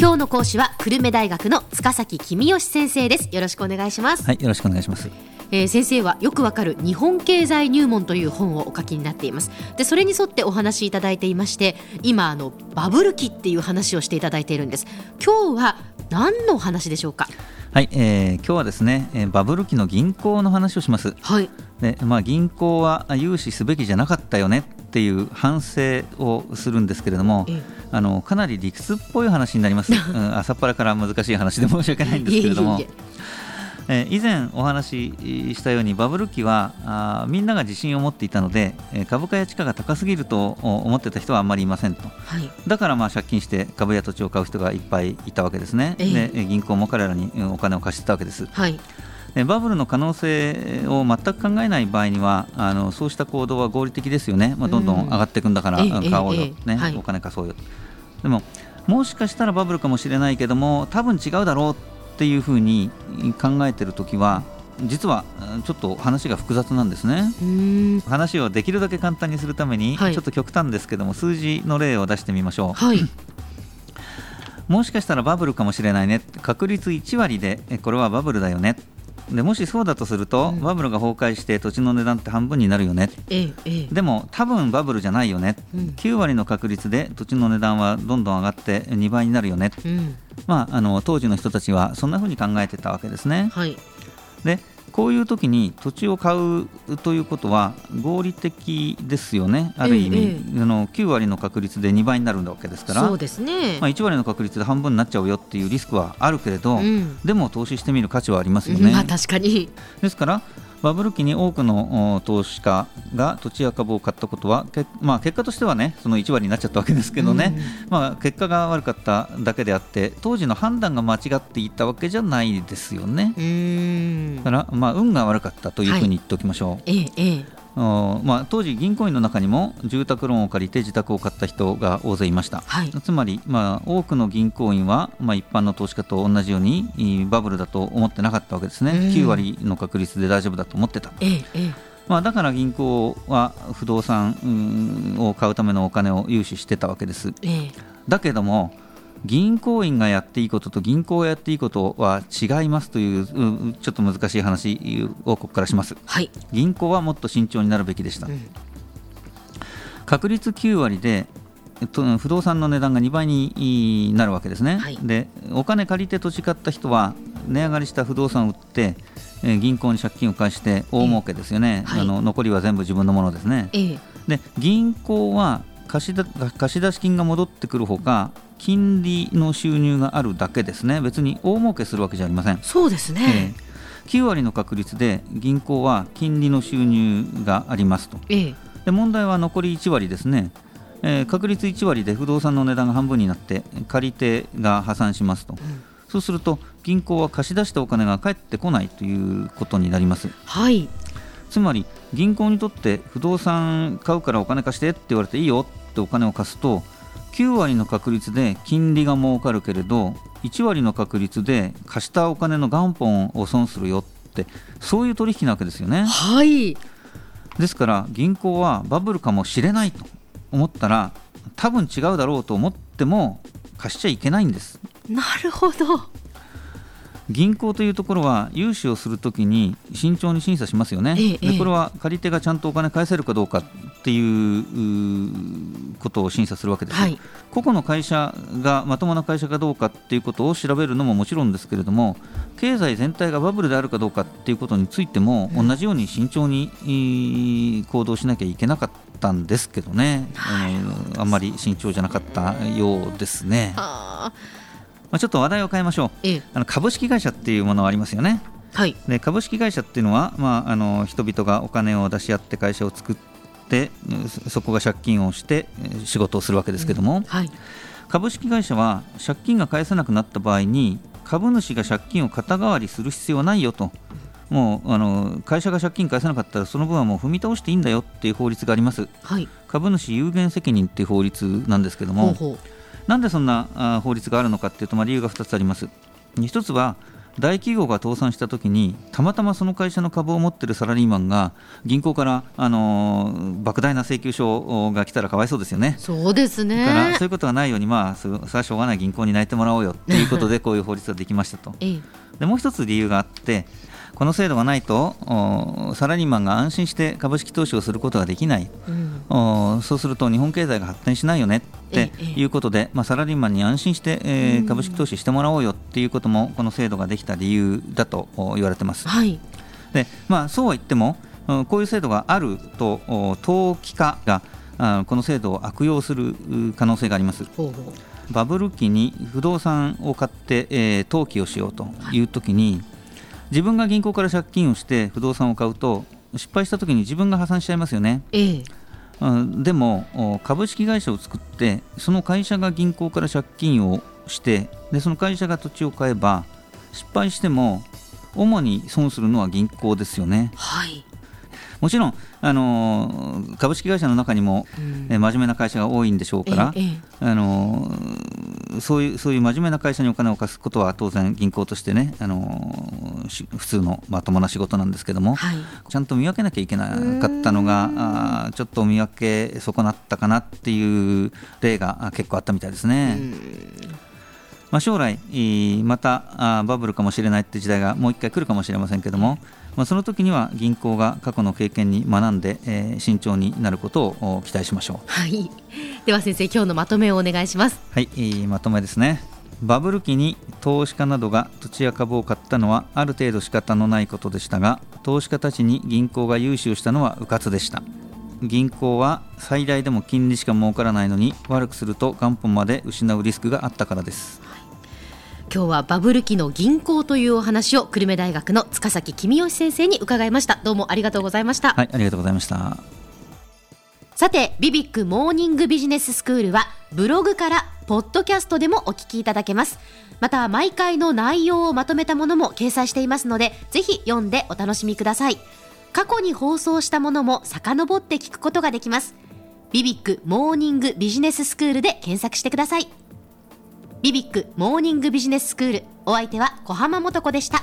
今日の講師は久留米大学の塚崎君吉先生です。よろしくお願いします。はいよろしくお願いします。えー、先生はよくわかる日本経済入門という本をお書きになっています。でそれに沿ってお話しいただいていまして今あのバブル期っていう話をしていただいているんです。今日は何の話でしょうか？はい、えー、今日はですね、えー、バブル期の銀行の話をします。はい。で、まあ銀行は融資すべきじゃなかったよねっていう反省をするんですけれども、あのかなり理屈っぽい話になります。うん、朝っぱらから難しい話で申し訳ないんですけれども。いえ以前お話ししたようにバブル期はあみんなが自信を持っていたので株価や地価が高すぎると思ってた人はあんまりいませんと、はい、だからまあ借金して株や土地を買う人がいっぱいいたわけですね、えー、で銀行も彼らにお金を貸してたわけです。はいバブルの可能性を全く考えない場合にはあのそうした行動は合理的ですよね、まあ、どんどん上がっていくんだから、買おうよ、ね、はい、お金貸そうよ。でももしかしたらバブルかもしれないけども多分違うだろうっていうふうに考えてる時は実はちょっと話が複雑なんですね。話をできるだけ簡単にするために、はい、ちょっと極端ですけども数字の例を出してみましょう、はい、もしかしたらバブルかもしれないね。確率1割でこれはバブルだよねでもしそうだとすると、うん、バブルが崩壊して土地の値段って半分になるよね、ええ、でも多分バブルじゃないよね、うん、9割の確率で土地の値段はどんどん上がって2倍になるよね、うん。まあ、あの当時の人たちはそんなふうに考えてたわけですね。はい、でこういう時に土地を買うということは合理的ですよね、ある意味、ええ、あの9割の確率で2倍になるわけですから、そうですね。まあ、1割の確率で半分になっちゃうよっていうリスクはあるけれど、うん、でも投資してみる価値はありますよね。まあ、確かに。ですからバブル期に多くの投資家が土地や株を買ったことは、まあ、結果としてはねその1割になっちゃったわけですけどね、うん、まあ、結果が悪かっただけであって当時の判断が間違っていたわけじゃないですよね。だから、まあ、運が悪かったというふうに言っておきましょう。はい、ええまあ、当時、銀行員の中にも住宅ローンを借りて自宅を買った人が大勢いました、はい、つまり、まあ、多くの銀行員は、まあ、一般の投資家と同じようにバブルだと思ってなかったわけですね、9割の確率で大丈夫だと思ってた。ええまあ、だから銀行は不動産を買うためのお金を融資してたわけです。え。だけども銀行員がやっていいことと銀行がやっていいことは違いますというちょっと難しい話をここからします、はい、銀行はもっと慎重になるべきでした、うん、確率9割で不動産の値段が2倍になるわけですね、はい、でお金借りて土地買った人は値上がりした不動産を売って銀行に借金を返して大儲けですよね、はい、あの残りは全部自分のものですね、えー、で銀行は貸し貸出金が戻ってくるほか金利の収入があるだけですね。別に大儲けするわけじゃありません。そうですね、えー、9割の確率で銀行は金利の収入がありますと、えー、で問題は残り1割ですね。えー、確率1割で不動産の値段が半分になって借り手が破産しますと、うん、そうすると銀行は貸し出したお金が返ってこないということになります。はい。つまり銀行にとって不動産買うからお金貸してって言われていいよってお金を貸すと9割の確率で金利が儲かるけれど1割の確率で貸したお金の元本を損するよってそういう取引なわけですよね。はいですから銀行はバブルかもしれないと思ったら多分違うだろうと思っても貸しちゃいけないんです。なるほど銀行というところは融資をするときに慎重に審査しますよね、ええ、でこれは借り手がちゃんとお金返せるかどうかっていうことを審査するわけです、はい、個々の会社がまともな会社かどうかっていうことを調べるのももちろんですけれども経済全体がバブルであるかどうかっていうことについても同じように慎重に行動しなきゃいけなかったんですけどね、はい、あんまり慎重じゃなかったようですね。まあ、ちょっと話題を変えましょう、ええ、あの株式会社っていうものはありますよね。はい、で株式会社っていうのは、まあ、あの人々がお金を出し合って会社を作ってそこが借金をして仕事をするわけですけども、うんはい、株式会社は借金が返せなくなった場合に株主が借金を肩代わりする必要はないよと。もうあの会社が借金返せなかったらその分はもう踏み倒していいんだよっていう法律があります、はい、株主有限責任っていう法律なんですけども。なんでそんな法律があるのかっていうと、まあ、理由が2つあります。1つは大企業が倒産した時にたまたまその会社の株を持ってるサラリーマンが銀行から、あのー、莫大な請求書が来たらかわいそうですよね。そうですねだからそういうことがないように、まあ、それはしょうがない銀行に泣いてもらおうよということでこういう法律ができましたと。でもう一つ理由があってこの制度がないとサラリーマンが安心して株式投資をすることができない、うん、そうすると日本経済が発展しないよねっていうことで、まあ、サラリーマンに安心して、えー、株式投資してもらおうよっていうこともこの制度ができた理由だと言われてます。はい、でまあ、そうは言ってもこういう制度があると投機家がこの制度を悪用する可能性があります。ほうほう。バブル期に不動産を買って、えー、登記をしようというときに、はい自分が銀行から借金をして不動産を買うと失敗した時に自分が破産しちゃいますよね。ええでも株式会社を作ってその会社が銀行から借金をしてでその会社が土地を買えば失敗しても主に損するのは銀行ですよね。はい、もちろん、あの株式会社の中にも、うん、真面目な会社が多いんでしょうから、ええ、あのそういうそういう真面目な会社にお金を貸すことは当然銀行としてね、あの普通のまともな仕事なんですけども、はい、ちゃんと見分けなきゃいけなかったのがあちょっと見分け損なったかなっていう例が結構あったみたいですね。まあ、将来またバブルかもしれないって時代がもう一回来るかもしれませんけども、まあ、その時には銀行が過去の経験に学んで、えー、慎重になることを期待しましょう、はい、では先生今日のまとめをお願いします。はい、えー、まとめですねバブル期に投資家などが土地や株を買ったのはある程度仕方のないことでしたが投資家たちに銀行が融資をしたのは迂闊でした。銀行は最大でも金利しか儲からないのに悪くすると元本まで失うリスクがあったからです。今日はバブル期の銀行というお話を久留米大学の塚崎公義先生に伺いました。どうもありがとうございました。はいありがとうございました。さてビビックモーニングビジネススクールはブログからポッドキャストでもお聞きいただけます。また毎回の内容をまとめたものも掲載していますのでぜひ読んでお楽しみください。過去に放送したものも遡って聞くことができます。ビビックモーニングビジネススクールで検索してください。ビビックモーニングビジネススクール。お相手は小浜もとこでした。